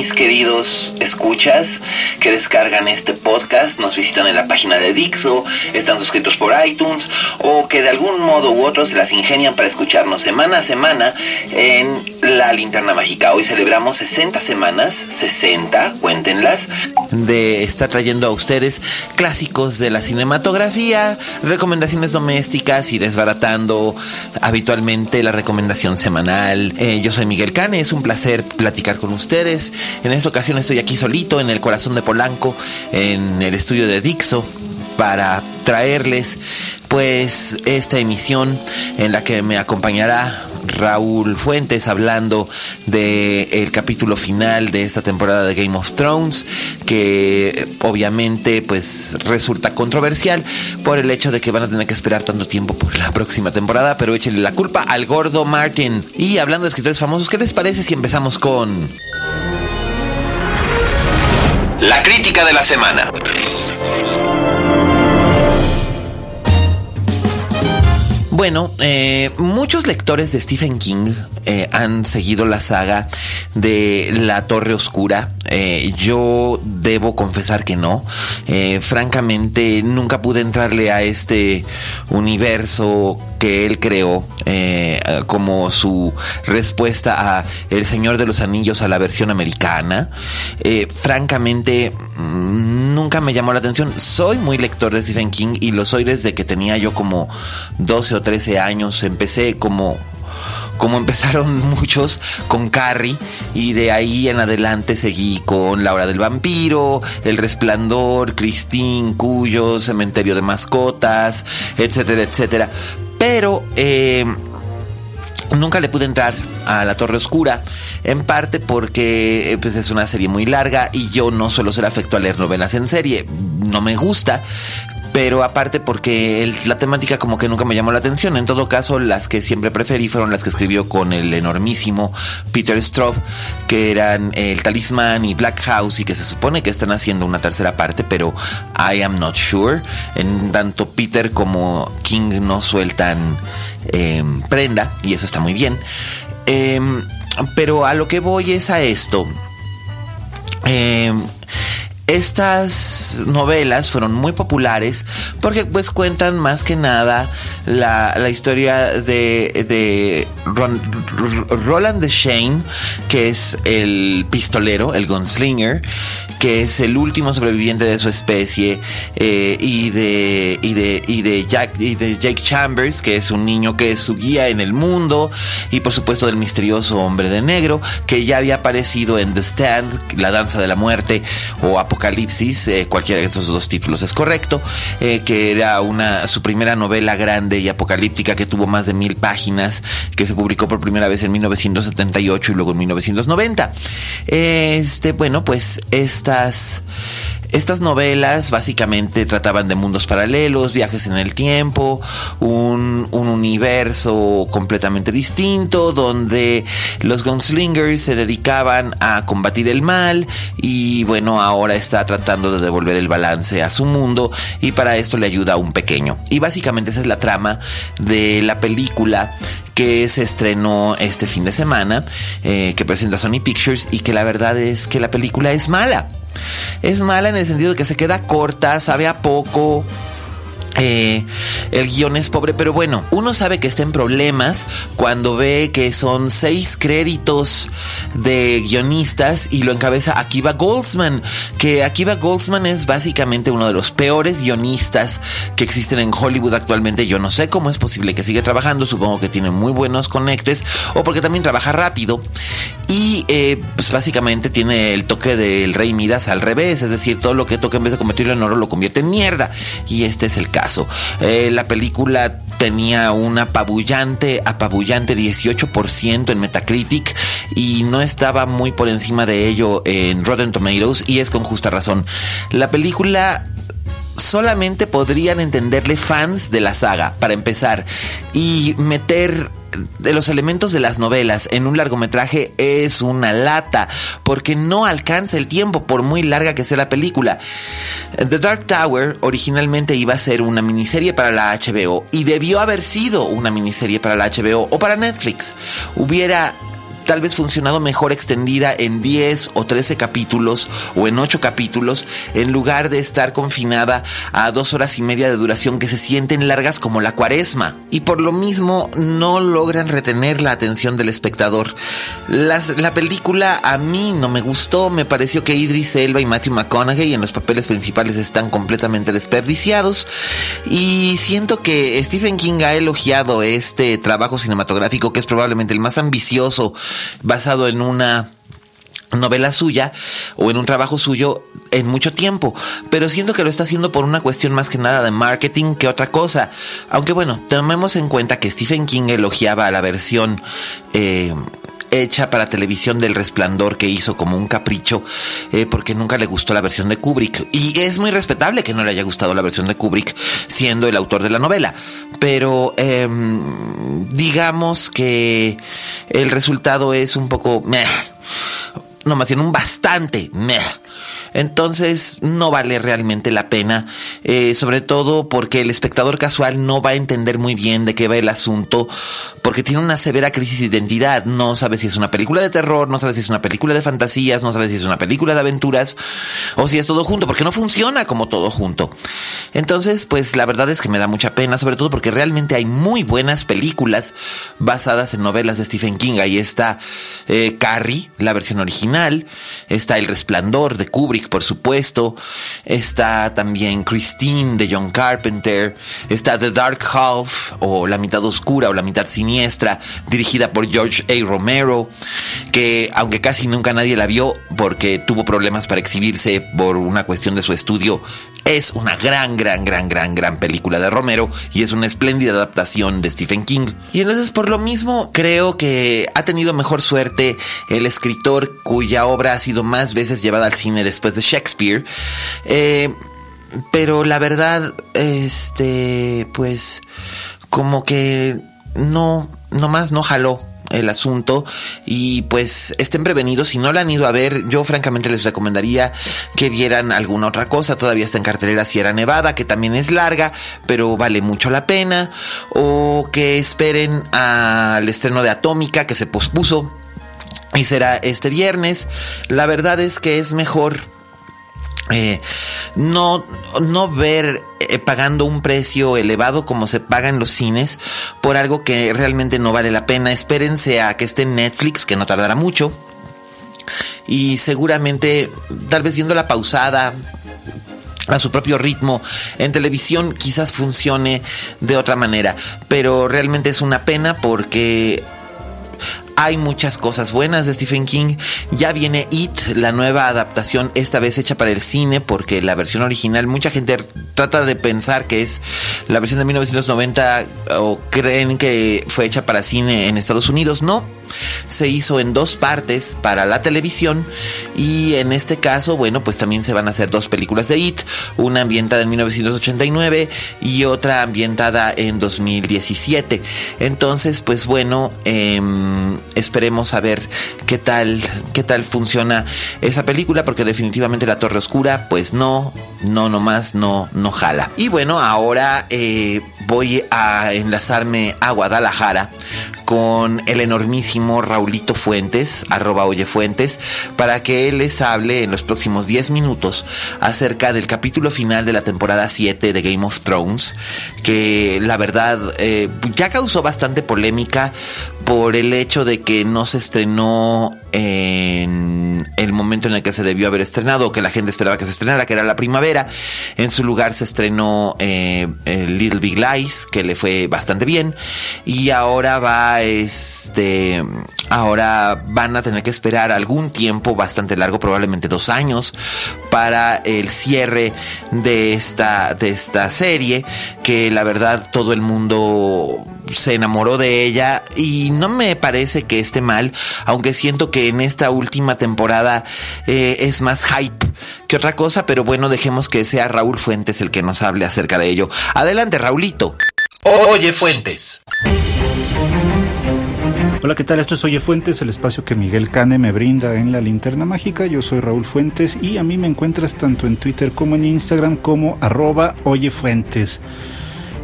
Mis queridos escuchas que descargan este podcast, nos visitan en la página de Dixo, están suscritos por iTunes o que de algún modo u otro se las ingenian para escucharnos semana a semana en la linterna mágica? Hoy celebramos 60 semanas, 60, cuéntenlas, de estar trayendo a ustedes clásicos de la cinematografía, recomendaciones domésticas y desbaratando habitualmente la recomendación semanal. Eh, yo soy Miguel Cane, es un placer platicar con ustedes. En esta ocasión estoy aquí solito en el corazón de Polanco, en el estudio de Dixo para traerles pues esta emisión en la que me acompañará Raúl Fuentes hablando del el capítulo final de esta temporada de Game of Thrones que obviamente pues resulta controversial por el hecho de que van a tener que esperar tanto tiempo por la próxima temporada pero échenle la culpa al gordo Martin. Y hablando de escritores famosos ¿qué les parece si empezamos con la crítica de la semana? Bueno, eh, muchos lectores de Stephen King eh, han seguido la saga de La Torre Oscura. Eh, yo debo confesar que no. francamente, nunca pude entrarle a este universo que él creó como su respuesta a El Señor de los Anillos a la versión americana. francamente, mm, nunca me llamó la atención. Soy muy lector de Stephen King y lo soy desde que tenía yo como 12 o 13 años. Empecé como como empezaron muchos con Carrie y de ahí en adelante seguí con La Hora del Vampiro, El Resplandor, Christine, Cuyo, Cementerio de Mascotas, etcétera, etcétera. Pero eh, nunca le pude entrar a La Torre Oscura, en parte porque pues, es una serie muy larga y yo no suelo ser afecto a leer novelas en serie, no me gusta, pero aparte porque la temática como que nunca me llamó la atención. En todo caso, las que siempre preferí fueron las que escribió con el enormísimo Peter Straub, que eran El Talismán y Black House y que se supone que están haciendo una tercera parte, pero I am not sure. En tanto Peter como King no sueltan em, prenda y eso está muy bien. Em, pero a lo que voy es a esto. Eh, estas novelas fueron muy populares porque pues cuentan más que nada la, historia de, de Roland de Shane, que es el pistolero, el gunslinger, que es el último sobreviviente de su especie, eh, y, de, y, de, y, de Jack, y de Jake Chambers, que es un niño que es su guía en el mundo, y por supuesto del misterioso hombre de negro, que ya había aparecido en The Stand, La Danza de la Muerte o Apocalipsis, eh, cualquiera de esos dos títulos. Es correcto, eh, que era una, su primera novela grande y apocalíptica que tuvo más de mil páginas, que se publicó por primera vez en 1978 y luego en 1990. Este, bueno, pues esta estas, novelas básicamente trataban de mundos paralelos, viajes en el tiempo, un, universo completamente distinto donde los gunslingers se dedicaban a combatir el mal y bueno, ahora está tratando de devolver el balance a su mundo y para esto le ayuda a un pequeño. Y básicamente esa es la trama de la película que se estrenó este fin de semana, eh, que presenta Sony Pictures y que la verdad es que la película es mala. Es mala en el sentido de que se queda corta, sabe a poco. Eh, el guion es pobre, pero bueno, uno sabe que está en problemas cuando ve que son seis créditos de guionistas y lo encabeza Akiva Goldsman, que Akiva Goldsman es básicamente uno de los peores guionistas que existen en Hollywood actualmente. Yo no sé cómo es posible que siga trabajando, supongo que tiene muy buenos conectes o porque también trabaja rápido y eh, pues básicamente tiene el toque del rey Midas al revés, es decir, todo lo que toca en vez de convertirlo en oro lo convierte en mierda y este es el caso. Eh, la película tenía un apabullante, apabullante 18% en Metacritic y no estaba muy por encima de ello en Rotten Tomatoes y es con justa razón. La película solamente podrían entenderle fans de la saga, para empezar, y meter de los elementos de las novelas en un largometraje es una lata, porque no alcanza el tiempo por muy larga que sea la película. The Dark Tower originalmente iba a ser una miniserie para la HBO y debió haber sido una miniserie para la HBO o para Netflix. Hubiera tal vez funcionado mejor extendida en 10 o 13 capítulos o en 8 capítulos en lugar de estar confinada a dos horas y media de duración que se sienten largas como la cuaresma. Y por lo mismo no logran retener la atención del espectador. la película a mí no me gustó, me pareció que Idris Elba y Matthew McConaughey en los papeles principales están completamente desperdiciados. Y siento que Stephen King ha elogiado este trabajo cinematográfico que es probablemente el más ambicioso basado en una novela suya o en un trabajo suyo en mucho tiempo, pero siento que lo está haciendo por una cuestión más que nada de marketing que otra cosa. Aunque bueno, tomemos en cuenta que Stephen King elogiaba a la versión eh, hecha para televisión del Resplandor que hizo como un capricho eh, porque nunca le gustó la versión de Kubrick. Y es muy respetable que no le haya gustado la versión de Kubrick siendo el autor de la novela. Pero em, digamos que el resultado es un poco... Meh, no más bien un bastante. Meh entonces no vale realmente la pena, eh, sobre todo porque el espectador casual no va a entender muy bien de qué va el asunto, porque tiene una severa crisis de identidad. No sabe si es una película de terror, no sabe si es una película de fantasías, no sabe si es una película de aventuras o si es todo junto, porque no funciona como todo junto. Entonces, pues la verdad es que me da mucha pena, sobre todo porque realmente hay muy buenas películas basadas en novelas de Stephen King. Ahí está eh, Carrie, la versión original, está El Resplandor de Kubrick, por supuesto. Está también Christine de John Carpenter. Está The Dark Half o La mitad oscura o La mitad siniestra, dirigida por George A. Romero, que aunque casi nunca nadie la vio porque tuvo problemas para exhibirse por una cuestión de su estudio, es una gran, gran, gran, gran, gran película de Romero y es una espléndida adaptación de Stephen King. Y entonces por lo mismo creo que ha tenido mejor suerte el escritor cuya obra ha sido más veces llevada al cine después de Shakespeare. Eh, pero la verdad, este, pues, como que no, nomás no jaló el asunto y pues estén prevenidos. Si no la han ido a ver, yo francamente les recomendaría que vieran alguna otra cosa. Todavía está en cartelera Sierra Nevada, que también es larga, pero vale mucho la pena. O que esperen al estreno de Atómica, que se pospuso y será este viernes. La verdad es que es mejor eh, no, no ver eh, pagando un precio elevado como se paga en los cines por algo que realmente no vale la pena. Espérense a que esté en Netflix, que no tardará mucho. Y seguramente, tal vez viendo la pausada, a su propio ritmo. En televisión quizás funcione de otra manera, pero realmente es una pena porque hay muchas cosas buenas de Stephen King. Ya viene It, la nueva adaptación, esta vez hecha para el cine, porque la versión original, mucha gente trata de pensar que es la versión de 1990 o creen que fue hecha para cine en Estados Unidos. No, se hizo en dos partes para la televisión y en este caso, bueno, pues también se van a hacer dos películas de It, una ambientada en 1989 y otra ambientada en 2017. Entonces, pues bueno, em, esperemos a ver qué tal, qué tal funciona esa película, porque definitivamente La Torre Oscura, pues no, no, nomás no, no jala. Y bueno, ahora eh, voy a enlazarme a Guadalajara con el enormísimo Raulito Fuentes, arroba Oye Fuentes, para que él les hable en los próximos 10 minutos acerca del capítulo final de la temporada 7 de Game of Thrones, que la verdad eh, ya causó bastante polémica por el hecho de que no se estrenó en el momento en el que se debió haber estrenado que la gente esperaba que se estrenara, que era la primavera. En su lugar se estrenó eh, Little Big Lies, que le fue bastante bien. Y ahora va, este, ahora van a tener que esperar algún tiempo bastante largo, probablemente dos años, para el cierre de esta, de esta serie, que la verdad todo el mundo se enamoró de ella y no me parece que esté mal, aunque siento que en esta última temporada eh, es más hype que otra cosa, pero bueno, dejemos que sea Raúl Fuentes el que nos hable acerca de ello. Adelante, Raulito. Oye, Fuentes. Hola, ¿qué tal? Esto es Oye Fuentes, el espacio que Miguel Cane me brinda en la linterna mágica. Yo soy Raúl Fuentes y a mí me encuentras tanto en Twitter como en Instagram como arroba Oye Fuentes.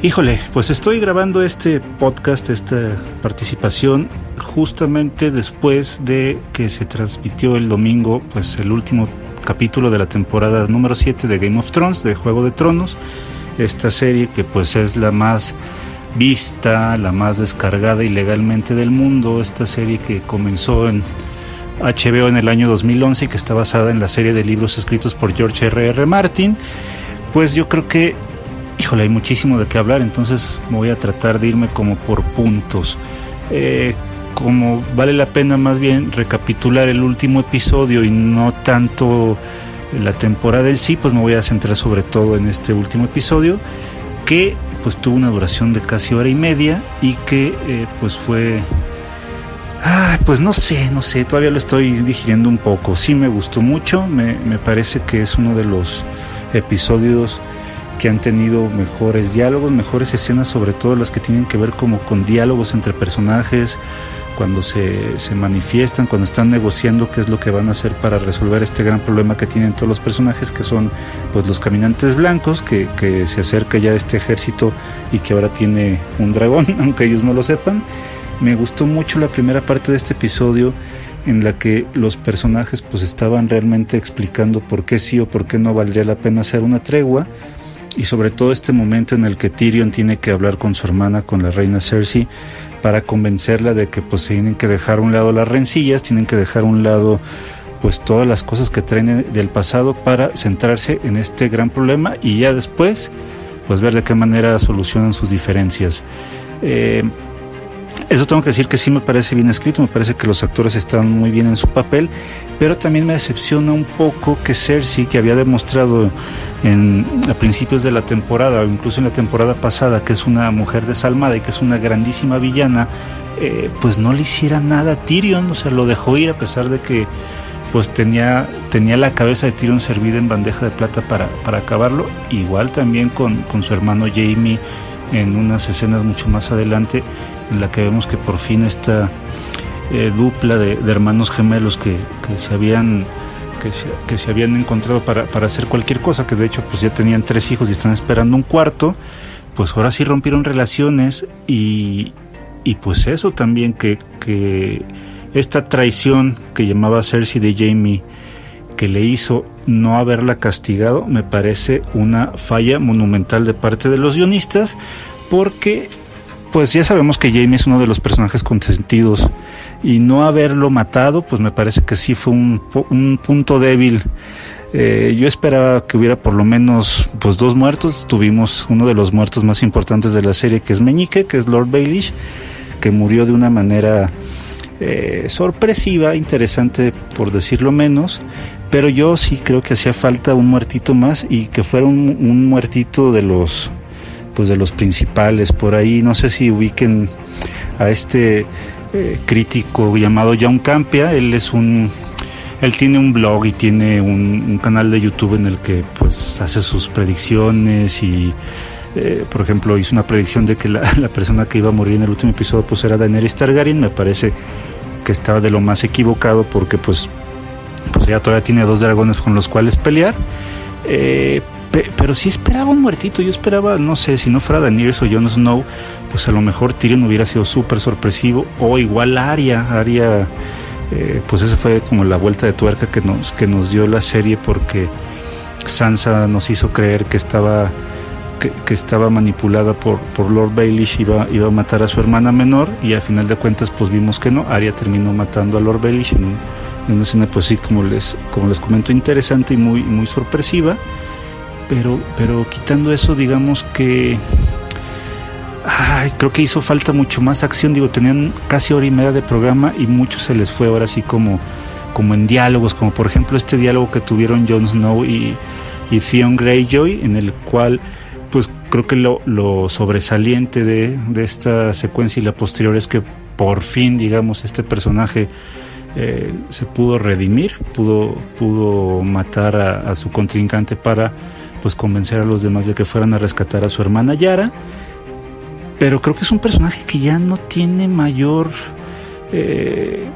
Híjole, pues estoy grabando este podcast, esta participación, justamente después de que se transmitió el domingo, pues el último capítulo de la temporada número 7 de Game of Thrones, de Juego de Tronos, esta serie que pues es la más vista, la más descargada ilegalmente del mundo, esta serie que comenzó en HBO en el año 2011 y que está basada en la serie de libros escritos por George R.R. R. Martin, pues yo creo que híjole, hay muchísimo de qué hablar, entonces voy a tratar de irme como por puntos. Eh, como vale la pena más bien recapitular el último episodio y no tanto la temporada en sí, pues me voy a centrar sobre todo en este último episodio que pues tuvo una duración de casi hora y media y que eh, pues fue pues no sé, no sé, todavía lo estoy digiriendo un poco. Sí me gustó mucho, me, me parece que es uno de los episodios que han tenido mejores diálogos, mejores escenas, sobre todo las que tienen que ver como con diálogos entre personajes, cuando se, se, manifiestan, cuando están negociando qué es lo que van a hacer para resolver este gran problema que tienen todos los personajes, que son pues los caminantes blancos, que, se acerca ya a este ejército y que ahora tiene un dragón, aunque ellos no lo sepan. Me gustó mucho la primera parte de este episodio en la que los personajes pues estaban realmente explicando por qué sí o por qué no valdría la pena hacer una tregua y sobre todo este momento en el que Tyrion tiene que hablar con su hermana, con la reina Cersei, para convencerla de que pues tienen que dejar a un lado las rencillas, tienen que dejar a un lado pues todas las cosas que traen del pasado para centrarse en este gran problema y ya después pues ver de qué manera solucionan sus diferencias. Eh, eso tengo que decir que sí me parece bien escrito, me parece que los actores están muy bien en su papel, pero también me decepciona un poco que Cersei, que había demostrado en, a principios de la temporada, o incluso en la temporada pasada, que es una mujer desalmada y que es una grandísima villana, eh, pues no le hiciera nada a Tyrion, o sea, lo dejó ir a pesar de que pues tenía, tenía la cabeza de Tyrion servida en bandeja de plata para, para acabarlo, igual también con, con su hermano Jamie en unas escenas mucho más adelante en la que vemos que por fin esta eh, dupla de, hermanos gemelos que, se habían que se, habían encontrado para, hacer cualquier cosa, que de hecho pues ya tenían tres hijos y están esperando un cuarto, pues ahora sí rompieron relaciones y, pues eso también que, que esta traición que llamaba Cersei de Jamie que le hizo no haberla castigado me parece una falla monumental de parte de los guionistas porque pues ya sabemos que Jamie es uno de los personajes consentidos y no haberlo matado, pues me parece que sí fue un, punto débil. Eh, yo esperaba que hubiera por lo menos pues dos muertos. Tuvimos uno de los muertos más importantes de la serie, que es Meñique, que es Lord Baelish, que murió de una manera eh, sorpresiva, interesante por decirlo menos. Pero yo sí creo que hacía falta un muertito más y que fuera un muertito de los pues de los principales por ahí. No sé si ubiquen a este eh, crítico llamado John Campia. Él es un él tiene un blog y tiene un, canal de YouTube en el que pues hace sus predicciones y eh, por ejemplo hizo una predicción de que la, persona que iba a morir en el último episodio pues era Daenerys Targaryen. Me parece que estaba de lo más equivocado porque pues pues ella todavía tiene dos dragones con los cuales pelear. Eh, pero sí esperaba un muertito. Yo esperaba, no sé, si no fuera Daenerys o Jon Snow, pues a lo mejor Tyrion hubiera sido súper sorpresivo. O igual Arya. Arya, eh, pues esa fue como la vuelta de tuerca que nos, que nos dio la serie porque Sansa nos hizo creer que estaba que, estaba manipulada por, por Lord Baelish iba, iba a matar a su hermana menor y al final de cuentas pues vimos que no, Arya terminó matando a Lord Baelish en, una escena pues sí como les, como les comento interesante y muy, muy sorpresiva pero, pero quitando eso digamos que ay, creo que hizo falta mucho más acción. Digo tenían casi hora y media de programa y mucho se les fue ahora así como como en diálogos como por ejemplo este diálogo que tuvieron Jon Snow y, y Theon Greyjoy en el cual pues creo que lo, sobresaliente de, esta secuencia y la posterior es que por fin, digamos, este personaje eh, se pudo redimir, pudo, pudo matar a, su contrincante para pues convencer a los demás de que fueran a rescatar a su hermana Yara. Pero creo que es un personaje que ya no tiene mayor eh,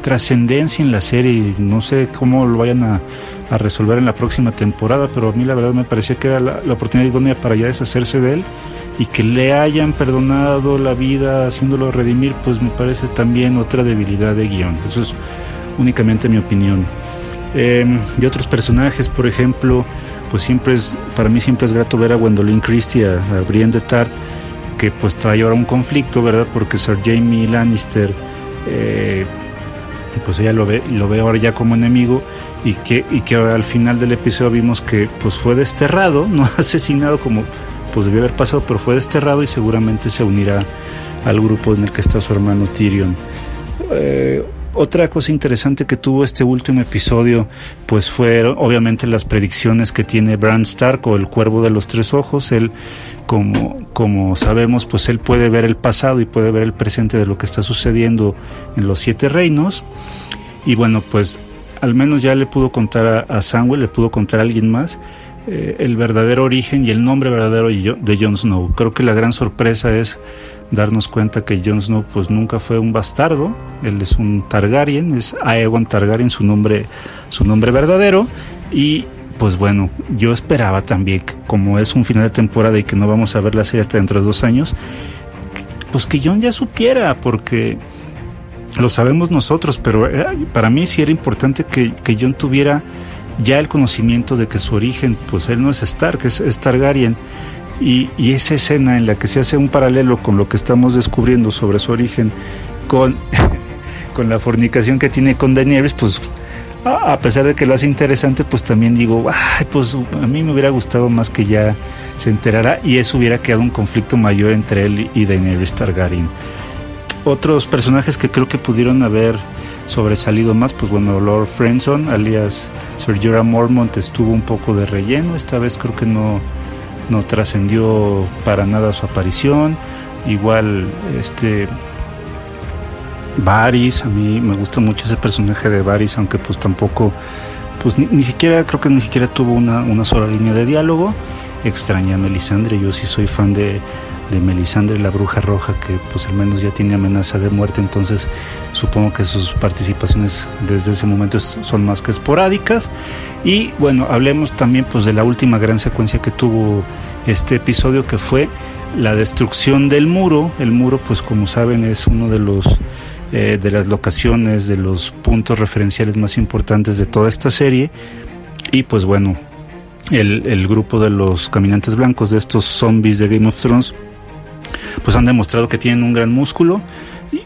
trascendencia en la serie. No sé cómo lo vayan a, resolver en la próxima temporada, pero a mí la verdad me parecía que era la, oportunidad idónea para ya deshacerse de él y que le hayan perdonado la vida haciéndolo redimir, pues me parece también otra debilidad de guion. Eso es únicamente mi opinión. Eh, y otros personajes, por ejemplo, pues siempre es, para mí siempre es grato ver a Gwendolyn Christie, a, Brienne de Tart, que pues trae ahora un conflicto, ¿verdad? Porque Sir Jamie Lannister, eh, pues ella lo ve, lo ve ahora ya como enemigo y que, y que al final del episodio vimos que pues fue desterrado, no asesinado como pues debió haber pasado, pero fue desterrado y seguramente se unirá al grupo en el que está su hermano Tyrion. Eh, otra cosa interesante que tuvo este último episodio, pues fueron obviamente las predicciones que tiene Bran Stark o el Cuervo de los Tres Ojos. Él, como, como sabemos, pues él puede ver el pasado y puede ver el presente de lo que está sucediendo en los Siete Reinos. Y bueno, pues al menos ya le pudo contar a, Samuel, le pudo contar a alguien más eh, el verdadero origen y el nombre verdadero de Jon Snow. Creo que la gran sorpresa es darnos cuenta que Jon Snow pues nunca fue un bastardo, él es un Targaryen, es Aegon Targaryen su nombre, su nombre verdadero y pues bueno, yo esperaba también como es un final de temporada y que no vamos a ver la serie hasta dentro de dos años, pues que Jon ya supiera porque lo sabemos nosotros, pero eh, para mí sí era importante que, que John tuviera ya el conocimiento de que su origen, pues él no es Stark, es Targaryen. Y, esa escena en la que se hace un paralelo con lo que estamos descubriendo sobre su origen, con, con la fornicación que tiene con Daenerys, pues a pesar de que lo hace interesante, pues también digo, ay, pues a mí me hubiera gustado más que ya se enterara y eso hubiera quedado un conflicto mayor entre él y Daenerys Targaryen otros personajes que creo que pudieron haber sobresalido más, pues bueno, Lord Friendson, alias Sir Jorah Mormont, estuvo un poco de relleno. Esta vez creo que no, no trascendió para nada su aparición. Igual, este. Varys, a mí me gusta mucho ese personaje de Varys, aunque pues tampoco, pues ni, siquiera, creo que ni siquiera tuvo una, una sola línea de diálogo. Extraña a Melisandre, yo sí soy fan de, de Melisandre la Bruja Roja, que pues al menos ya tiene amenaza de muerte, entonces supongo que sus participaciones desde ese momento son más que esporádicas. Y bueno, hablemos también pues de la última gran secuencia que tuvo este episodio, que fue la destrucción del muro. El muro, pues como saben, es uno de los eh, de las locaciones, de los puntos referenciales más importantes de toda esta serie. Y pues bueno, el, el, grupo de los caminantes blancos, de estos zombies de Game of Thrones, pues han demostrado que tienen un gran músculo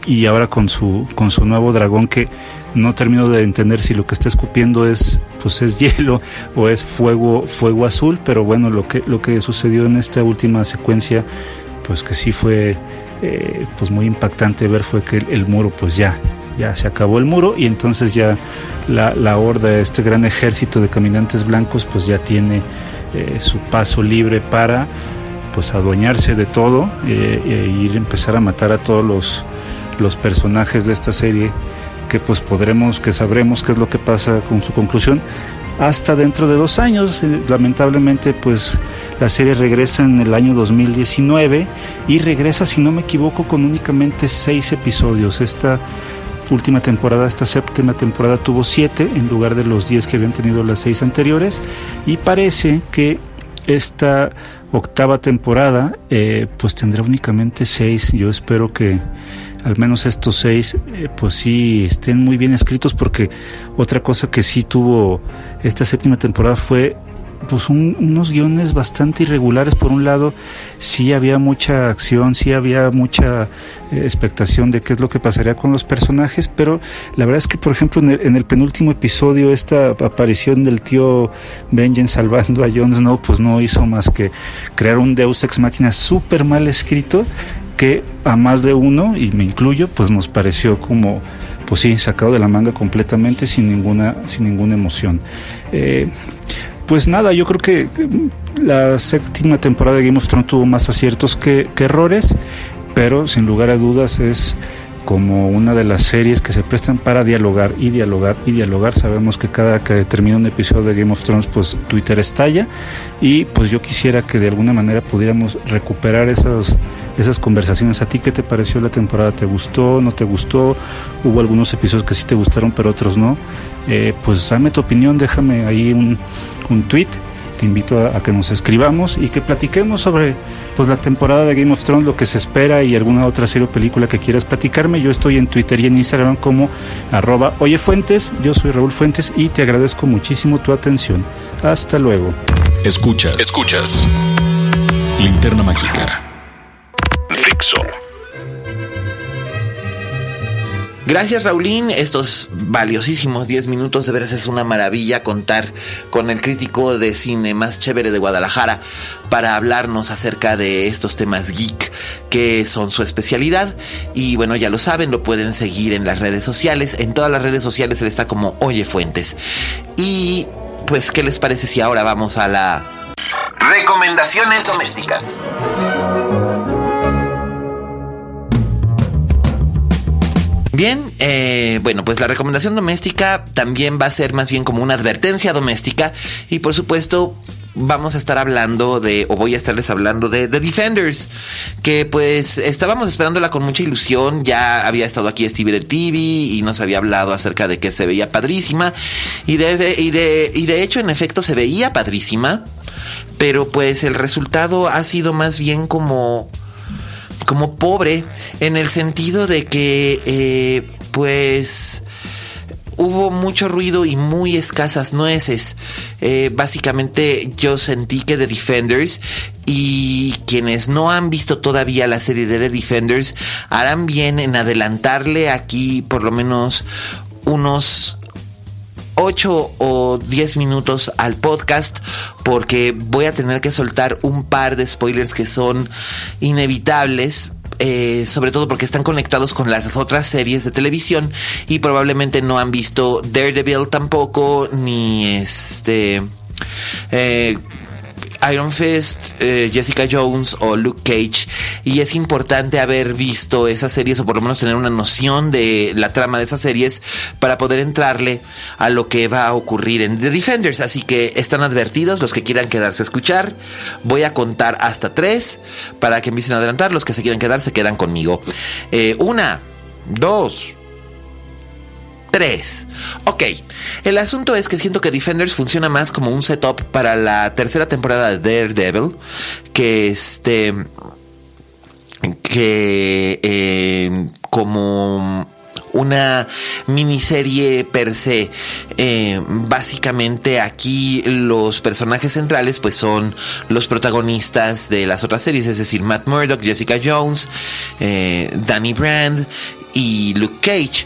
y ahora con su con su nuevo dragón que no termino de entender si lo que está escupiendo es pues es hielo o es fuego fuego azul pero bueno lo que lo que sucedió en esta última secuencia pues que sí fue eh, pues muy impactante ver fue que el, muro pues ya ya se acabó el muro y entonces ya la, la horda este gran ejército de caminantes blancos pues ya tiene eh, su paso libre para pues adueñarse de todo eh, e ir a empezar a matar a todos los, los personajes de esta serie que pues podremos, que sabremos qué es lo que pasa con su conclusión hasta dentro de dos años. Eh, lamentablemente pues la serie regresa en el año 2019 y regresa si no me equivoco con únicamente seis episodios. Esta última temporada, esta séptima temporada tuvo siete en lugar de los diez que habían tenido las seis anteriores y parece que esta octava temporada eh, pues tendrá únicamente seis. Yo espero que al menos estos seis eh, pues sí estén muy bien escritos porque otra cosa que sí tuvo esta séptima temporada fue pues unos guiones bastante irregulares. Por un lado, sí había mucha acción, sí había mucha eh, expectación de qué es lo que pasaría con los personajes, pero la verdad es que, por ejemplo, en el, penúltimo episodio, esta aparición del tío Benjen salvando a Jon Snow, pues no hizo más que crear un Deus Ex Máquina súper mal escrito que a más de uno, y me incluyo, pues nos pareció como pues sí, sacado de la manga completamente sin ninguna, sin ninguna emoción. Eh, pues nada, yo creo que la séptima temporada de Game of Thrones tuvo más aciertos que, errores, pero sin lugar a dudas es como una de las series que se prestan para dialogar y dialogar y dialogar. Sabemos que cada que termina un episodio de Game of Thrones, pues Twitter estalla y pues yo quisiera que de alguna manera pudiéramos recuperar esas, esas conversaciones. ¿A ti qué te pareció la temporada? ¿Te gustó? ¿No te gustó? Hubo algunos episodios que sí te gustaron, pero otros no. Eh, pues dame tu opinión, déjame ahí un, un tweet. Te invito a, que nos escribamos y que platiquemos sobre pues, la temporada de Game of Thrones, lo que se espera y alguna otra serie o película que quieras platicarme. Yo estoy en Twitter y en Instagram como arroba Oye Fuentes. Yo soy Raúl Fuentes y te agradezco muchísimo tu atención. Hasta luego. Escuchas. Escuchas. Linterna Mágica. Fixo. Gracias Raulín, estos valiosísimos 10 minutos de veras es una maravilla contar con el crítico de cine más chévere de Guadalajara para hablarnos acerca de estos temas geek que son su especialidad. Y bueno ya lo saben, lo pueden seguir en las redes sociales, en todas las redes sociales él está como Oye Fuentes. Y pues qué les parece si ahora vamos a la recomendaciones domésticas. Bien, eh, bueno, pues la recomendación doméstica también va a ser más bien como una advertencia doméstica y por supuesto vamos a estar hablando de, o voy a estarles hablando de The Defenders, que pues estábamos esperándola con mucha ilusión, ya había estado aquí Steve TV y nos había hablado acerca de que se veía padrísima y de, y de, y de hecho en efecto se veía padrísima, pero pues el resultado ha sido más bien como como pobre en el sentido de que eh, pues hubo mucho ruido y muy escasas nueces. Eh, básicamente yo sentí que The Defenders y quienes no han visto todavía la serie de The Defenders harán bien en adelantarle aquí por lo menos unos 8 o 10 minutos al podcast porque voy a tener que soltar un par de spoilers que son inevitables. Eh, sobre todo porque están conectados con las otras series de televisión y probablemente no han visto Daredevil tampoco ni este eh, Iron Fist, eh, Jessica Jones o Luke Cage. Y es importante haber visto esas series o por lo menos tener una noción de la trama de esas series para poder entrarle a lo que va a ocurrir en The Defenders. Así que están advertidos los que quieran quedarse a escuchar. Voy a contar hasta tres para que empiecen a adelantar. Los que se quieran quedar se quedan conmigo. Eh, una, dos, 3. Ok, el asunto es que siento que Defenders funciona más como un setup para la tercera temporada de Daredevil que este que eh, como una miniserie per se. Eh, básicamente aquí los personajes centrales pues son los protagonistas de las otras series, es decir, Matt Murdock, Jessica Jones, eh, Danny Brand y Luke Cage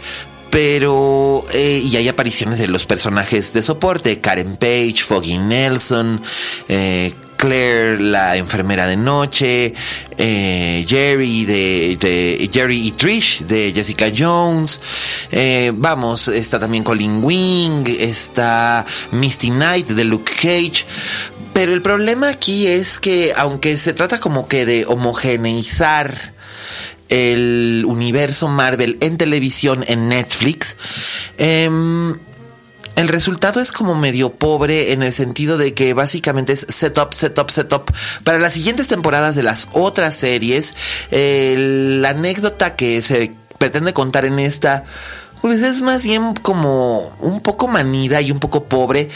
pero eh, y hay apariciones de los personajes de soporte Karen Page, Foggy Nelson, eh, Claire, la enfermera de noche, eh, Jerry de, Jerry y Trish de Jessica Jones, vamos, está también Colin Wing, está Misty Knight de Luke Cage. Pero el problema aquí es que, aunque se trata como que de homogeneizar el universo Marvel en televisión en Netflix. Em, el resultado es como medio pobre en el sentido de que básicamente es setup, setup, setup. Para las siguientes temporadas de las otras series, la anécdota que se pretende contar en esta pues es más bien como un poco manida y un poco pobre.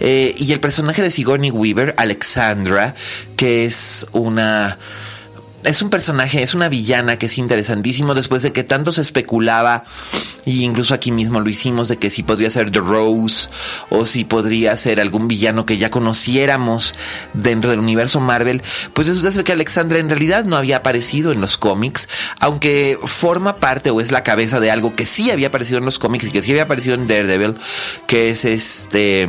Eh, y el personaje de Sigourney Weaver, Alexandra, que es una es un personaje, es una villana que es interesantísimo. Después de que tanto se especulaba, y incluso aquí mismo lo hicimos, de que si podría ser The Rose o si podría ser algún villano que ya conociéramos dentro del universo Marvel, pues resulta ser que Alexandra en realidad no había aparecido en los cómics, aunque forma parte o es la cabeza de algo que sí había aparecido en los cómics y que sí había aparecido en Daredevil, que es este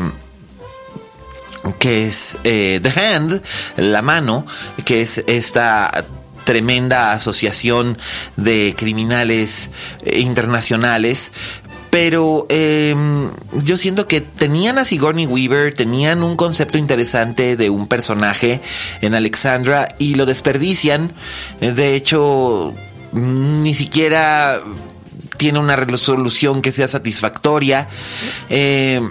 que es eh, The Hand, la mano, que es esta tremenda asociación de criminales eh, internacionales. Pero em, yo siento que tenían a Sigourney Weaver, tenían un concepto interesante de un personaje en Alexandra y lo desperdician. De hecho, ni siquiera tiene una resolución que sea satisfactoria. Eh,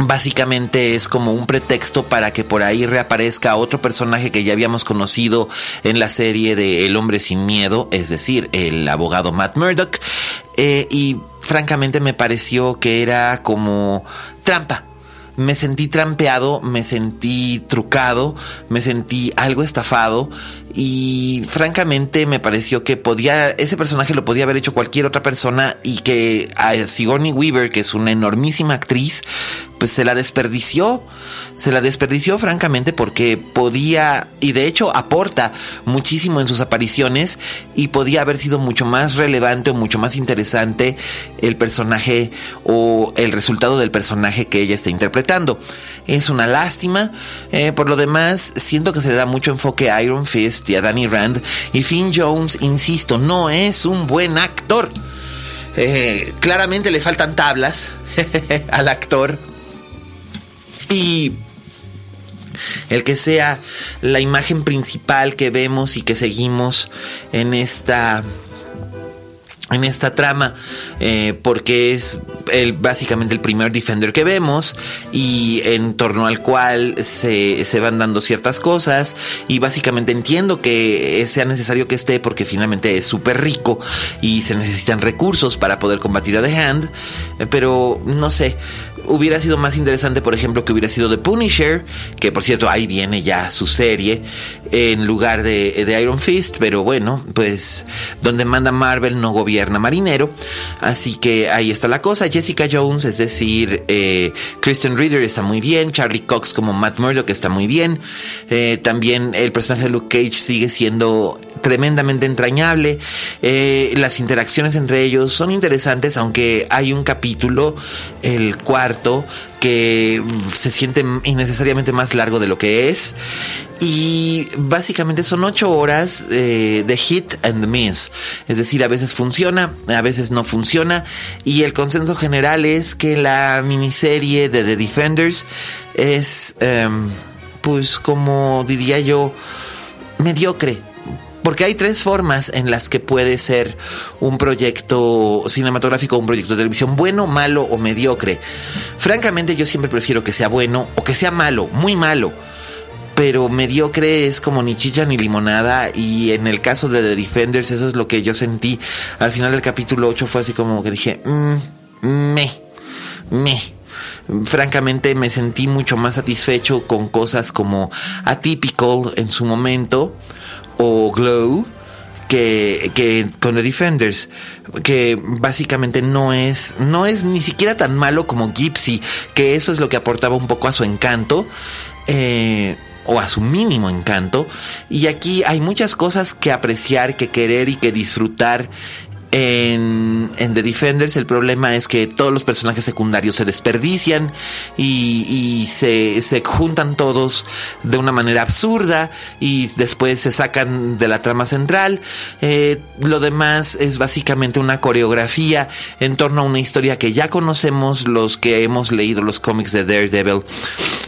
básicamente es como un pretexto para que por ahí reaparezca otro personaje que ya habíamos conocido en la serie de El hombre sin miedo, es decir, el abogado Matt Murdock. Eh, y francamente me pareció que era como trampa. Me sentí trampeado, me sentí trucado, me sentí algo estafado y francamente me pareció que podía ese personaje lo podía haber hecho cualquier otra persona y que a Sigourney Weaver, que es una enormísima actriz, pues se la desperdició, se la desperdició francamente porque podía, y de hecho aporta muchísimo en sus apariciones y podía haber sido mucho más relevante o mucho más interesante el personaje o el resultado del personaje que ella está interpretando. Es una lástima, eh, por lo demás siento que se le da mucho enfoque a Iron Fist y a Danny Rand y Finn Jones, insisto, no es un buen actor. Eh, claramente le faltan tablas al actor y el que sea la imagen principal que vemos y que seguimos en esta en esta trama eh, porque es el, básicamente el primer Defender que vemos y en torno al cual se, se van dando ciertas cosas y básicamente entiendo que sea necesario que esté porque finalmente es súper rico y se necesitan recursos para poder combatir a The Hand eh, pero no sé hubiera sido más interesante, por ejemplo, que hubiera sido The Punisher, que por cierto ahí viene ya su serie, en lugar de, de, Iron Fist, pero bueno, pues donde manda Marvel no gobierna marinero, así que ahí está la cosa. Jessica Jones, es decir, eh, Kristen Reader está muy bien, Charlie Cox como Matt Murdock está muy bien, eh, también el personaje de Luke Cage sigue siendo tremendamente entrañable, eh, las interacciones entre ellos son interesantes, aunque hay un capítulo, el que se siente innecesariamente más largo de lo que es. Y básicamente son ocho horas eh, de hit and miss. Es decir, a veces funciona, a veces no funciona. Y el consenso general es que la miniserie de The Defenders es, em, pues como diría yo, mediocre porque hay tres formas en las que puede ser un proyecto cinematográfico un proyecto de televisión bueno, malo o mediocre. Francamente yo siempre prefiero que sea bueno o que sea malo, muy malo. Pero mediocre es como ni chicha ni limonada y en el caso de The Defenders eso es lo que yo sentí. Al final del capítulo 8 fue así como que dije, mm, me, me francamente me sentí mucho más satisfecho con cosas como Atypical en su momento o Glow que, que, con The Defenders, que básicamente no es, no es ni siquiera tan malo como Gypsy, que eso es lo que aportaba un poco a su encanto. Eh, o a su mínimo encanto. Y aquí hay muchas cosas que apreciar, que querer y que disfrutar en, The Defenders el problema es que todos los personajes secundarios se desperdician y, se, juntan todos de una manera absurda y después se sacan de la trama central. Eh, lo demás es básicamente una coreografía en torno a una historia que ya conocemos los que hemos leído los cómics de Daredevil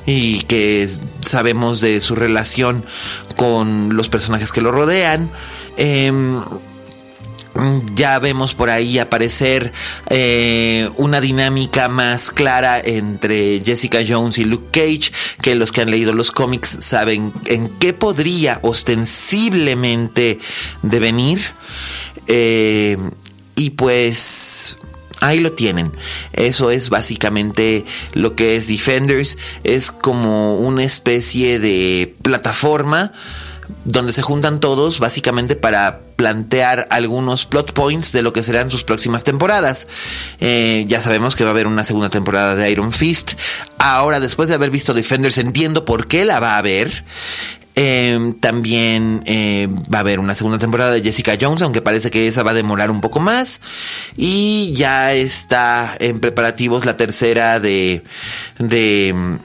y que sabemos de su relación con los personajes que lo rodean. Em, ya vemos por ahí aparecer eh, una dinámica más clara entre Jessica Jones y Luke Cage, que los que han leído los cómics saben en qué podría ostensiblemente devenir. Eh, y pues ahí lo tienen. Eso es básicamente lo que es Defenders. Es como una especie de plataforma donde se juntan todos básicamente para plantear algunos plot points de lo que serán sus próximas temporadas. Eh, ya sabemos que va a haber una segunda temporada de Iron Fist. Ahora, después de haber visto Defenders, entiendo por qué la va a haber. Em, también eh, va a haber una segunda temporada de Jessica Jones, aunque parece que esa va a demorar un poco más. Y ya está en preparativos la tercera de, de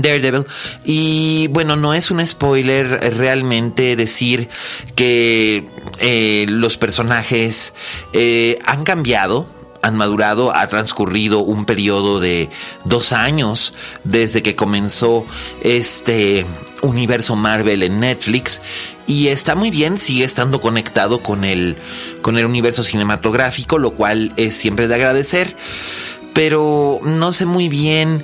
Daredevil. Y bueno, no es un spoiler realmente decir que eh, los personajes eh, han cambiado han madurado, ha transcurrido un periodo de dos años desde que comenzó este universo Marvel en Netflix y está muy bien, sigue estando conectado con el, con el universo cinematográfico, lo cual es siempre de agradecer, pero no sé muy bien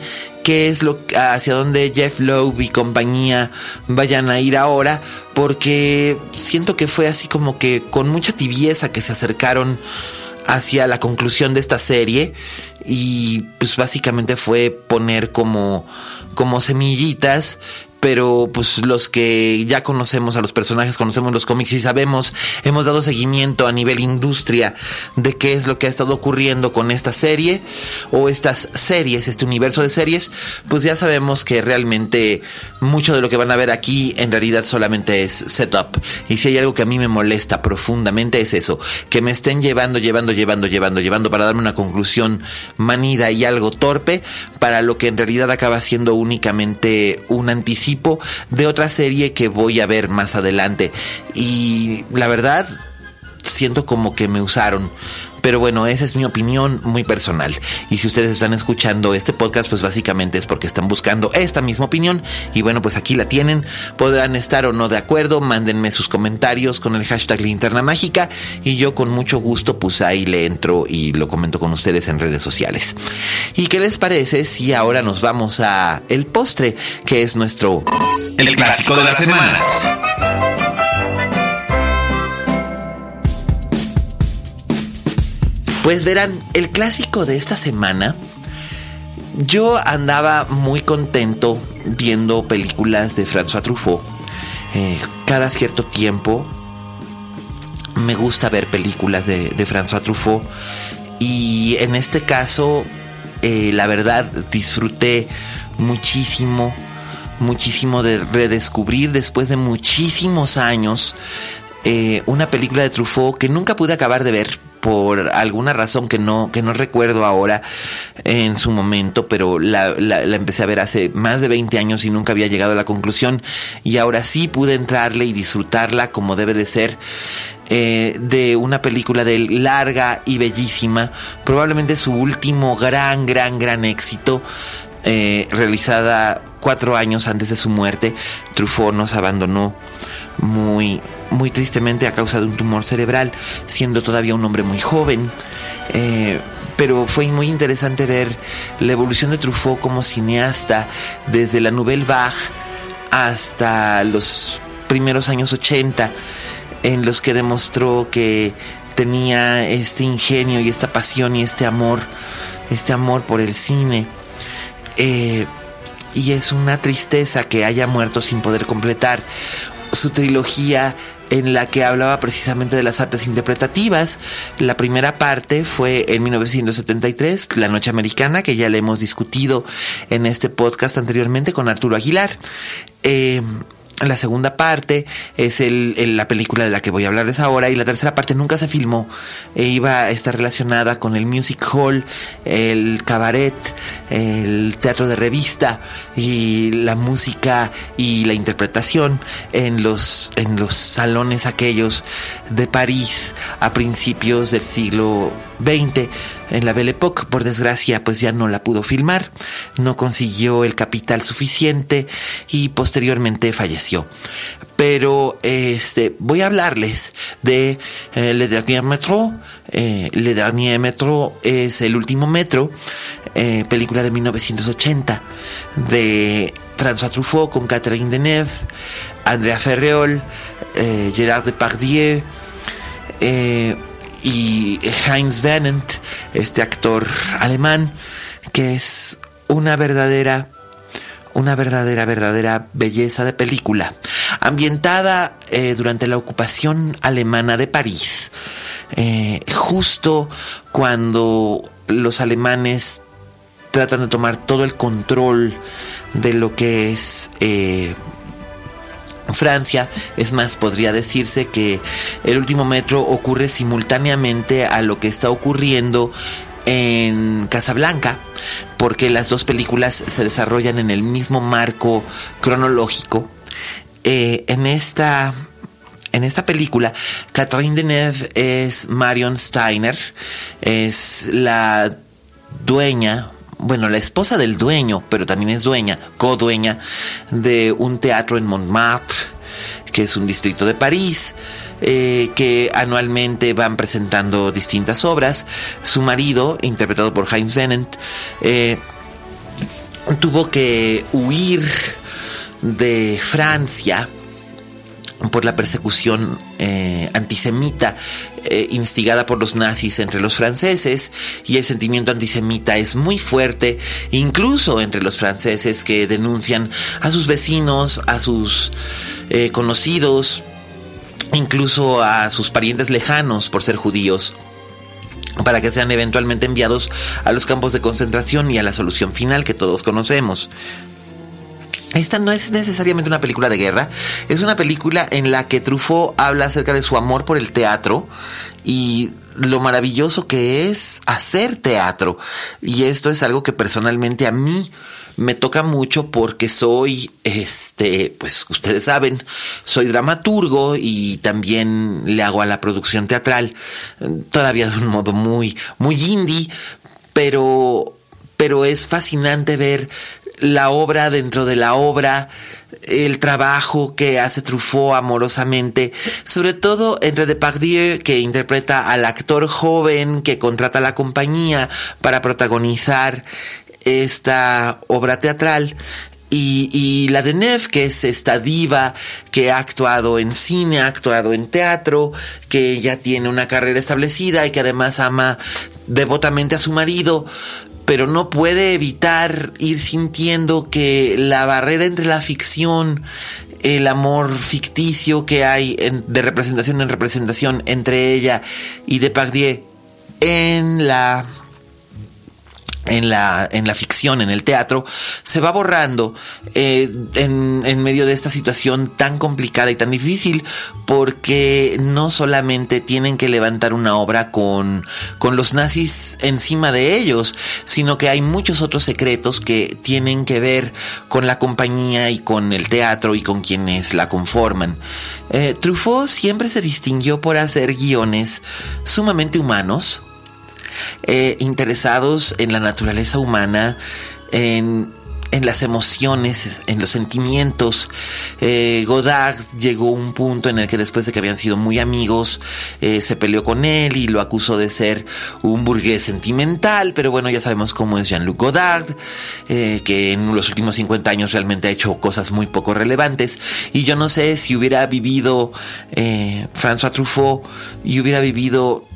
qué es lo hacia dónde Jeff Lowe y compañía vayan a ir ahora, porque siento que fue así como que con mucha tibieza que se acercaron hacia la conclusión de esta serie y pues básicamente fue poner como como semillitas pero pues los que ya conocemos a los personajes, conocemos los cómics y sabemos, hemos dado seguimiento a nivel industria de qué es lo que ha estado ocurriendo con esta serie o estas series, este universo de series, pues ya sabemos que realmente mucho de lo que van a ver aquí en realidad solamente es setup. Y si hay algo que a mí me molesta profundamente es eso, que me estén llevando, llevando, llevando, llevando, llevando para darme una conclusión manida y algo torpe para lo que en realidad acaba siendo únicamente un anticipo de otra serie que voy a ver más adelante. Y la verdad, siento como que me usaron. Pero bueno, esa es mi opinión muy personal. Y si ustedes están escuchando este podcast, pues básicamente es porque están buscando esta misma opinión. Y bueno, pues aquí la tienen. Podrán estar o no de acuerdo. Mándenme sus comentarios con el hashtag linterna mágica. Y yo con mucho gusto, pues ahí le entro y lo comento con ustedes en redes sociales. ¿Y qué les parece si ahora nos vamos a el postre, que es nuestro... El, clásico, de la, semana. Pues verán, el clásico de esta semana, yo andaba muy contento viendo películas de François Truffaut. Eh, cada cierto tiempo me gusta ver películas de, François Truffaut y en este caso, eh, la verdad, disfruté muchísimo, muchísimo de redescubrir después de muchísimos años eh, una película de Truffaut que nunca pude acabar de ver por alguna razón que no, que no recuerdo ahora en su momento, pero la, empecé a ver hace más de 20 años y nunca había llegado a la conclusión y ahora sí pude entrarle y disfrutarla como debe de ser. Eh, de una película de larga y bellísima, probablemente su último gran, gran, gran éxito, eh, realizada cuatro años antes de su muerte. Truffaut nos abandonó muy, muy tristemente a causa de un tumor cerebral, siendo todavía un hombre muy joven. Eh, pero fue muy interesante ver la evolución de Truffaut como cineasta desde la Nouvelle Vague hasta los primeros años 80, en los que demostró que tenía este ingenio y esta pasión y este amor, este amor por el cine. Eh, y es una tristeza que haya muerto sin poder completar su trilogía en la que hablaba precisamente de las artes interpretativas. La primera parte fue en 1973, La Noche Americana, que ya le hemos discutido en este podcast anteriormente con Arturo Aguilar. Eh, la segunda parte es el, la película de la que voy a hablarles ahora y la tercera parte nunca se filmó. E iba a estar relacionada con el music hall, el cabaret, el teatro de revista y la música y la interpretación en los, en los salones aquellos de París a principios del siglo XX en la Belle Époque, por desgracia, pues ya no la pudo filmar, no consiguió el capital suficiente y posteriormente falleció. Pero este, voy a hablarles de eh, Le Dernier Metro. Eh, Le Dernier Metro es el último metro, eh, película de 1980 de François Truffaut con Catherine Deneuve, Andrea Ferreol, Gerard Depardieu y Heinz Venant este actor alemán, que es una verdadera una verdadera, verdadera belleza de película, ambientada eh, durante la ocupación alemana de París, eh, justo cuando los alemanes tratan de tomar todo el control de lo que es eh, Francia. Es más, podría decirse que el último metro ocurre simultáneamente a lo que está ocurriendo en Casablanca, porque las dos películas se desarrollan en el mismo marco cronológico. Eh, en esta en esta película, Catherine Deneuve es Marion Steiner, es la dueña, bueno, la esposa del dueño, pero también es dueña, co-dueña de un teatro en Montmartre, que es un distrito de París, eh, que anualmente van presentando distintas obras. Su marido, interpretado por Heinz Venent, eh, tuvo que huir de Francia por la persecución eh, antisemita eh, instigada por los nazis entre los franceses y el sentimiento antisemita es muy fuerte incluso entre los franceses que denuncian a sus vecinos, a sus eh, conocidos, incluso a sus parientes lejanos por ser judíos para que sean eventualmente enviados a los campos de concentración y a la solución final que todos conocemos. Esta no es necesariamente una película de guerra, es una película en la que Truffaut habla acerca de su amor por el teatro y lo maravilloso que es hacer teatro. Y esto es algo que personalmente a mí me toca mucho porque soy, este, pues ustedes saben, soy dramaturgo y también le hago a la producción teatral, todavía de un modo muy, muy indie, pero pero es fascinante ver la obra dentro de la obra, el trabajo que hace Truffaut amorosamente, sobre todo entre Depardieu, que interpreta al actor joven que contrata la compañía para protagonizar esta obra teatral. Y, la de Neff, que es esta diva que ha actuado en cine, ha actuado en teatro, que ya tiene una carrera establecida y que además ama devotamente a su marido, pero no puede evitar ir sintiendo que la barrera entre la ficción, el amor ficticio que hay de representación en representación entre ella y Depardieu en la en la, en la ficción, en el teatro, se va borrando eh, en, en, medio de esta situación tan complicada y tan difícil, porque no solamente tienen que levantar una obra con, con los nazis encima de ellos, sino que hay muchos otros secretos que tienen que ver con la compañía y con el teatro y con quienes la conforman. Eh, Truffaut siempre se distinguió por hacer guiones sumamente humanos, eh, interesados en la naturaleza humana, en, las emociones, en los sentimientos. Eh, Godard llegó a un punto en el que después de que habían sido muy amigos, eh, se peleó con él y lo acusó de ser un burgués sentimental, pero bueno, ya sabemos cómo es Jean-Luc Godard, que en los últimos 50 años realmente ha hecho cosas muy poco relevantes. Y yo no sé si hubiera vivido François Truffaut y hubiera vivido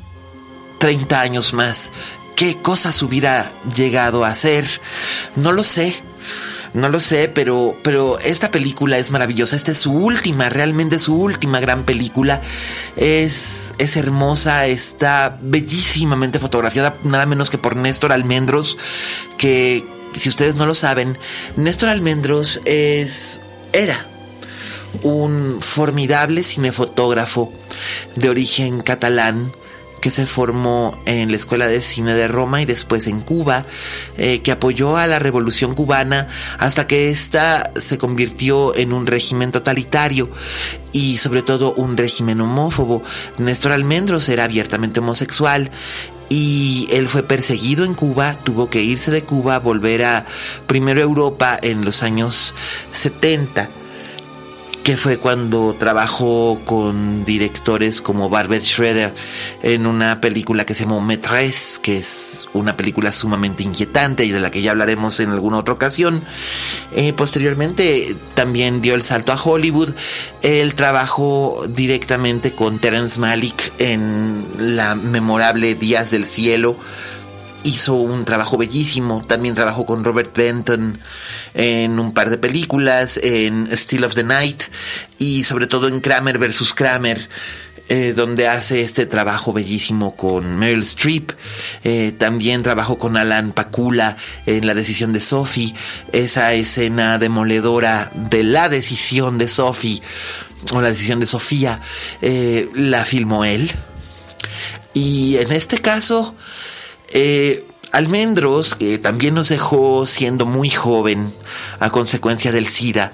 30 años más, ¿qué cosas hubiera llegado a hacer? No lo sé. No lo sé, pero, pero esta película es maravillosa. Esta es su última, realmente su última gran película. Es, es hermosa, está bellísimamente fotografiada, nada menos que por Néstor Almendros, que si ustedes no lo saben, Néstor Almendros es, era un formidable cinefotógrafo de origen catalán que se formó en la Escuela de Cine de Roma y después en Cuba, eh, que apoyó a la Revolución cubana hasta que ésta se convirtió en un régimen totalitario y sobre todo un régimen homófobo. Néstor Almendros era abiertamente homosexual y él fue perseguido en Cuba, tuvo que irse de Cuba, volver a primero Europa en los años 70 que fue cuando trabajó con directores como Barbet Schroeder en una película que se llamó Metres, que es una película sumamente inquietante y de la que ya hablaremos en alguna otra ocasión. Eh, posteriormente también dio el salto a Hollywood. Él trabajó directamente con Terence Malick en la memorable Días del Cielo hizo un trabajo bellísimo. También trabajó con Robert Benton en un par de películas, en Still of the Night y sobre todo en Kramer vs. Kramer. Eh, donde hace este trabajo bellísimo con Meryl Streep. Eh, también trabajó con Alan Pakula en La decisión de Sophie. Esa escena demoledora de la decisión de Sophie o la decisión de Sofía eh, la filmó él. Y en este caso, Almendros, que también nos dejó siendo muy joven a consecuencia del SIDA,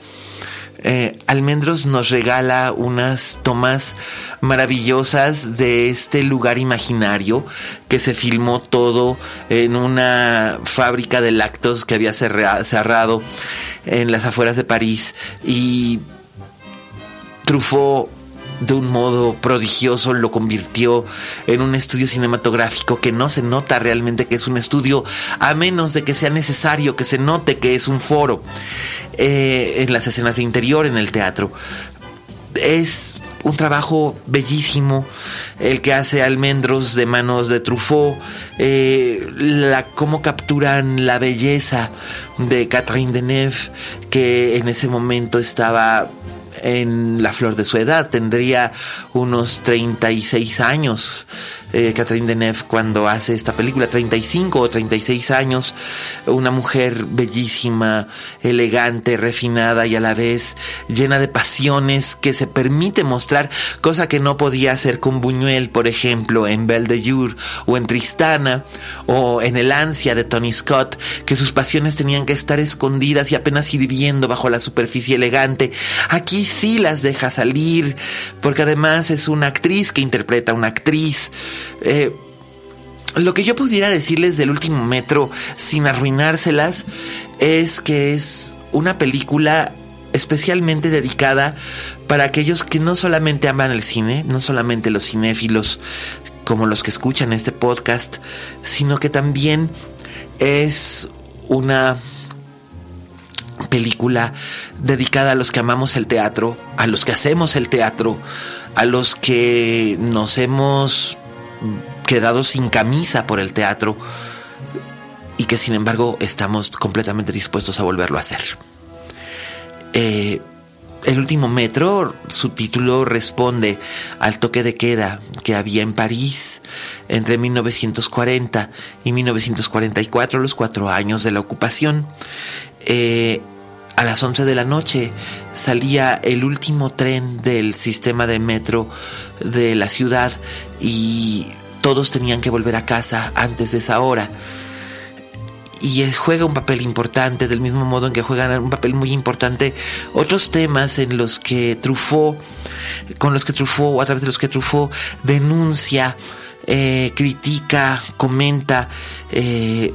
eh, Almendros nos regala unas tomas maravillosas de este lugar imaginario que se filmó todo en una fábrica de lactos que había cerrado en las afueras de París y Truffaut de un modo prodigioso lo convirtió en un estudio cinematográfico que no se nota realmente que es un estudio a menos de que sea necesario que se note que es un foro eh, en las escenas de interior en el teatro. Es un trabajo bellísimo el que hace Almendros de manos de Truffaut, eh, la, cómo capturan la belleza de Catherine Deneuve, que en ese momento estaba en la flor de su edad, tendría unos 36 años eh, Catherine Deneuve cuando hace esta película, 35 o 36 años, una mujer bellísima, elegante, refinada y a la vez llena de pasiones que se permite mostrar, cosa que no podía hacer con Buñuel, por ejemplo, en Belle de Jour o en Tristana o en El ansia de Tony Scott, que sus pasiones tenían que estar escondidas y apenas hirviendo bajo la superficie elegante. Aquí sí las deja salir, porque además es una actriz que interpreta a una actriz. Eh, lo que yo pudiera decirles del último metro sin arruinárselas es que es una película especialmente dedicada para aquellos que no solamente aman el cine, no solamente los cinéfilos como los que escuchan este podcast, sino que también es una película dedicada a los que amamos el teatro, a los que hacemos el teatro, a los que nos hemos quedado sin camisa por el teatro y que sin embargo estamos completamente dispuestos a volverlo a hacer. Eh, el último metro, su título responde al toque de queda que había en París entre 1940 y 1944, los cuatro años de la ocupación. Eh, a las 11 de la noche salía el último tren del sistema de metro de la ciudad y todos tenían que volver a casa antes de esa hora. Y juega un papel importante, del mismo modo en que juegan un papel muy importante otros temas en los que Truffaut, con los que Truffaut, o a través de los que Truffaut denuncia, eh, critica, comenta eh,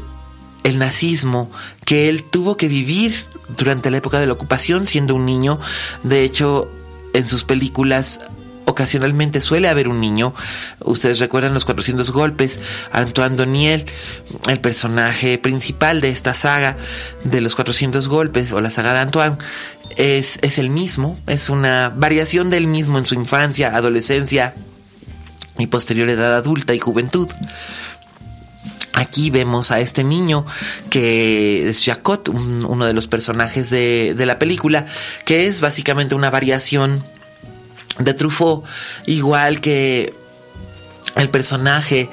el nazismo que él tuvo que vivir durante la época de la ocupación siendo un niño. De hecho, en sus películas ocasionalmente suele haber un niño. Ustedes recuerdan los 400 golpes. Antoine Doniel, el personaje principal de esta saga de los 400 golpes o la saga de Antoine, es, es el mismo. Es una variación del mismo en su infancia, adolescencia y posterior edad adulta y juventud. Aquí vemos a este niño que es Jacot, uno de los personajes de, la película, que es básicamente una variación de Truffaut, igual que el personaje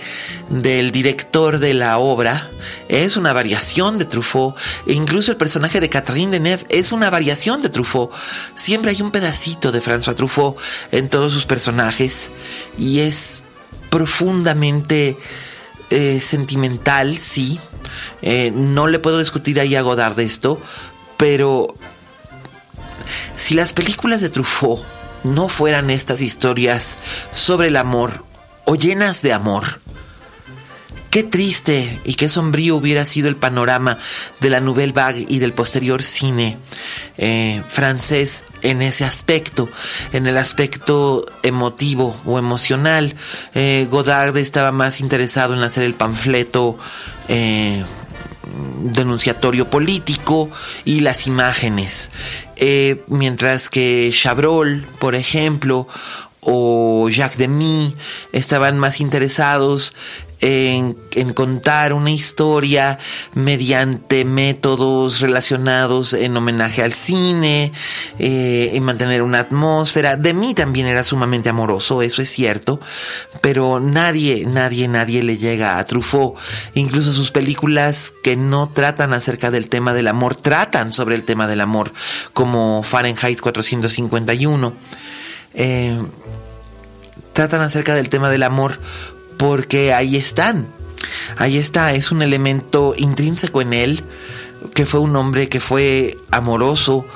del director de la obra es una variación de Truffaut. E incluso el personaje de Catherine Deneuve es una variación de Truffaut. Siempre hay un pedacito de François Truffaut en todos sus personajes y es profundamente eh, sentimental, sí. Eh, no le puedo discutir ahí a Godard de esto, pero si las películas de Truffaut no fueran estas historias sobre el amor o llenas de amor, Qué triste y qué sombrío hubiera sido el panorama de la Nouvelle Vague y del posterior cine eh, francés en ese aspecto, en el aspecto emotivo o emocional. Eh, Godard estaba más interesado en hacer el panfleto eh, denunciatorio político y las imágenes. mientras que Chabrol, por ejemplo, o Jacques Demy estaban más interesados en, contar una historia mediante métodos relacionados en homenaje al cine, eh, en mantener una atmósfera. De mí también era sumamente amoroso, eso es cierto, pero nadie, nadie, nadie le llega a Truffaut. Incluso sus películas que no tratan acerca del tema del amor, tratan sobre el tema del amor, como Fahrenheit 451. Eh, tratan acerca del tema del amor porque ahí están. Ahí está, es un elemento intrínseco en él, que fue un hombre que fue amoroso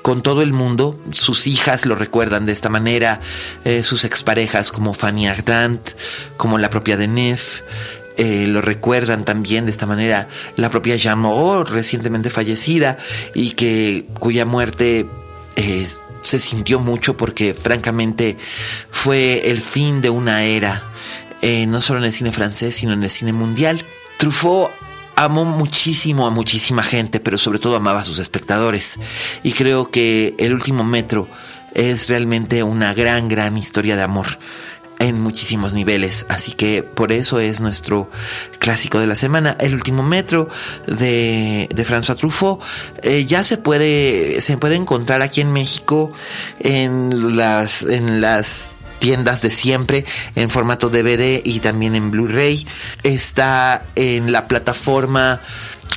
con todo el mundo. Sus hijas lo recuerdan de esta manera, eh, sus exparejas como Fanny Ardant, como la propia Denef. Eh, lo recuerdan también de esta manera la propia Jean Moreau, recientemente fallecida, y que cuya muerte eh, se sintió mucho porque francamente fue el fin de una era eh, no solo en el cine francés, sino en el cine mundial. Truffaut amó muchísimo a muchísima gente, pero sobre todo amaba a sus espectadores. Y creo que El último metro es realmente una gran, gran historia de amor en muchísimos niveles. Así que por eso es nuestro clásico de la semana. El último metro de, de François Truffaut eh, ya se puede, se puede encontrar aquí en México en las, en las tiendas de siempre en formato DVD y también en Blu-ray. Está en la plataforma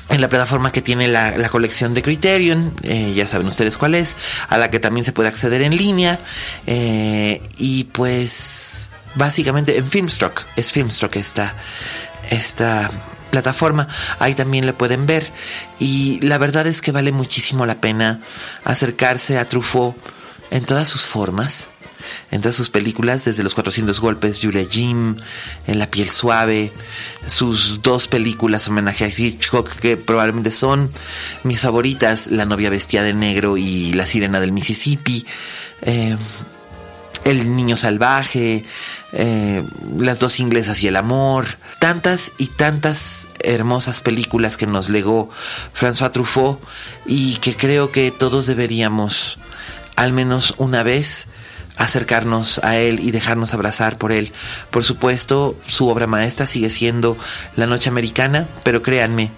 en la plataforma que tiene la, colección de Criterion, eh, ya saben ustedes cuál es, a la que también se puede acceder en línea. Eh, y pues básicamente en Filmstruck, es Filmstruck esta, esta plataforma, ahí también le pueden ver. Y la verdad es que vale muchísimo la pena acercarse a Truffaut en todas sus formas entre sus películas, desde Los 400 Golpes, Julia Jim, En la piel suave, sus dos películas homenaje a Hitchcock que probablemente son mis favoritas, La novia vestida de negro y La sirena del Mississippi, eh, El niño salvaje, eh, Las dos inglesas y el amor, tantas y tantas hermosas películas que nos legó François Truffaut y que creo que todos deberíamos al menos una vez acercarnos a él y dejarnos abrazar por él. Por supuesto, su obra maestra sigue siendo La Noche Americana, pero créanme,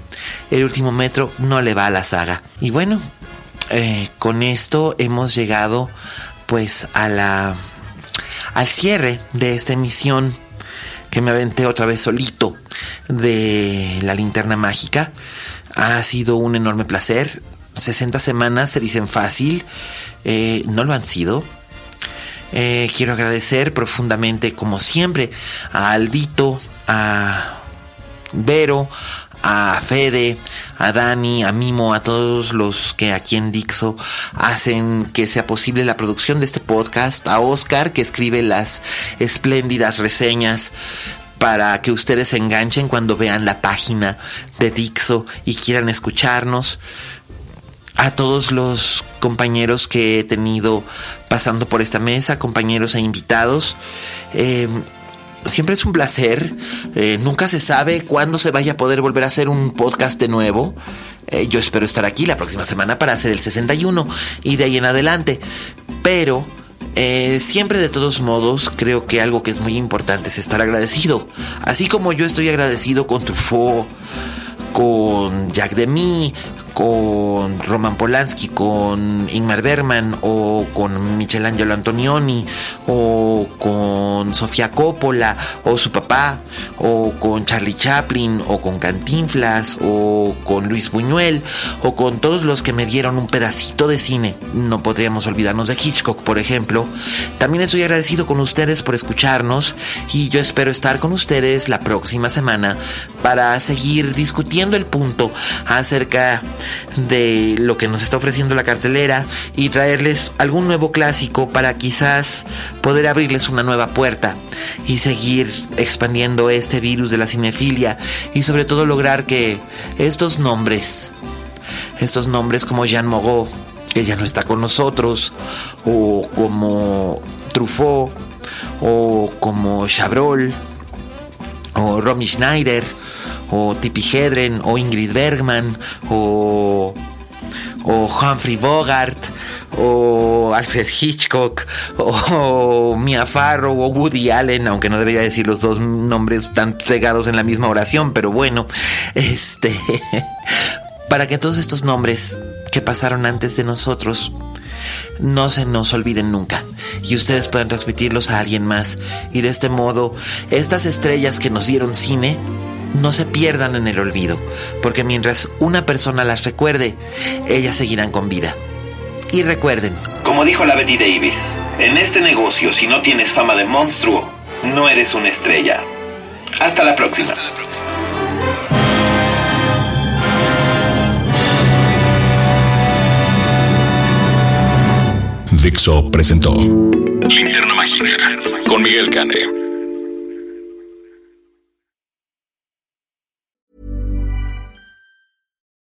el último metro no le va a la saga. Y bueno, eh, con esto hemos llegado pues a la al cierre de esta emisión que me aventé otra vez solito de la linterna mágica. Ha sido un enorme placer. 60 semanas se dicen fácil, eh, no lo han sido eh, quiero agradecer profundamente, como siempre, a Aldito, a Vero, a Fede, a Dani, a Mimo, a todos los que aquí en Dixo hacen que sea posible la producción de este podcast, a Oscar que escribe las espléndidas reseñas para que ustedes se enganchen cuando vean la página de Dixo y quieran escucharnos a todos los compañeros que he tenido pasando por esta mesa, compañeros e invitados. Em, siempre es un placer. Eh, nunca se sabe cuándo se vaya a poder volver a hacer un podcast de nuevo. Eh, yo espero estar aquí la próxima semana para hacer el 61 y de ahí en adelante. Pero eh, siempre de todos modos creo que algo que es muy importante es estar agradecido. Así como yo estoy agradecido con Truffaut, con Jack Demi, con Roman Polanski, con Ingmar Bergman o con Michelangelo Antonioni o con Sofía Coppola o su papá o con Charlie Chaplin o con Cantinflas o con Luis Buñuel o con todos los que me dieron un pedacito de cine. No podríamos olvidarnos de Hitchcock, por ejemplo. También estoy agradecido con ustedes por escucharnos y yo espero estar con ustedes la próxima semana para seguir discutiendo el punto acerca de lo que nos está ofreciendo la cartelera y traerles algún nuevo clásico para quizás poder abrirles una nueva puerta y seguir expandiendo este virus de la cinefilia y sobre todo lograr que estos nombres, estos nombres como Jean Moreau, que ya no está con nosotros, o como Truffaut, o como Chabrol, o Romy Schneider, o Tippi Hedren, o Ingrid Bergman, o, o Humphrey Bogart, o Alfred Hitchcock, o, Mia Farrow, o Woody Allen, aunque no debería decir los dos nombres tan pegados en la misma oración, pero bueno, este, para que todos estos nombres que pasaron antes de nosotros no se nos olviden nunca y ustedes puedan transmitirlos a alguien más y de este modo estas estrellas que nos dieron cine no se pierdan en el olvido, porque mientras una persona las recuerde, ellas seguirán con vida. Y recuerden, como dijo la Betty Davis, en este negocio si no tienes fama de monstruo, no eres una estrella. Hasta la próxima. Dixo presentó Linterna Mágica con Miguel Cane.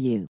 you.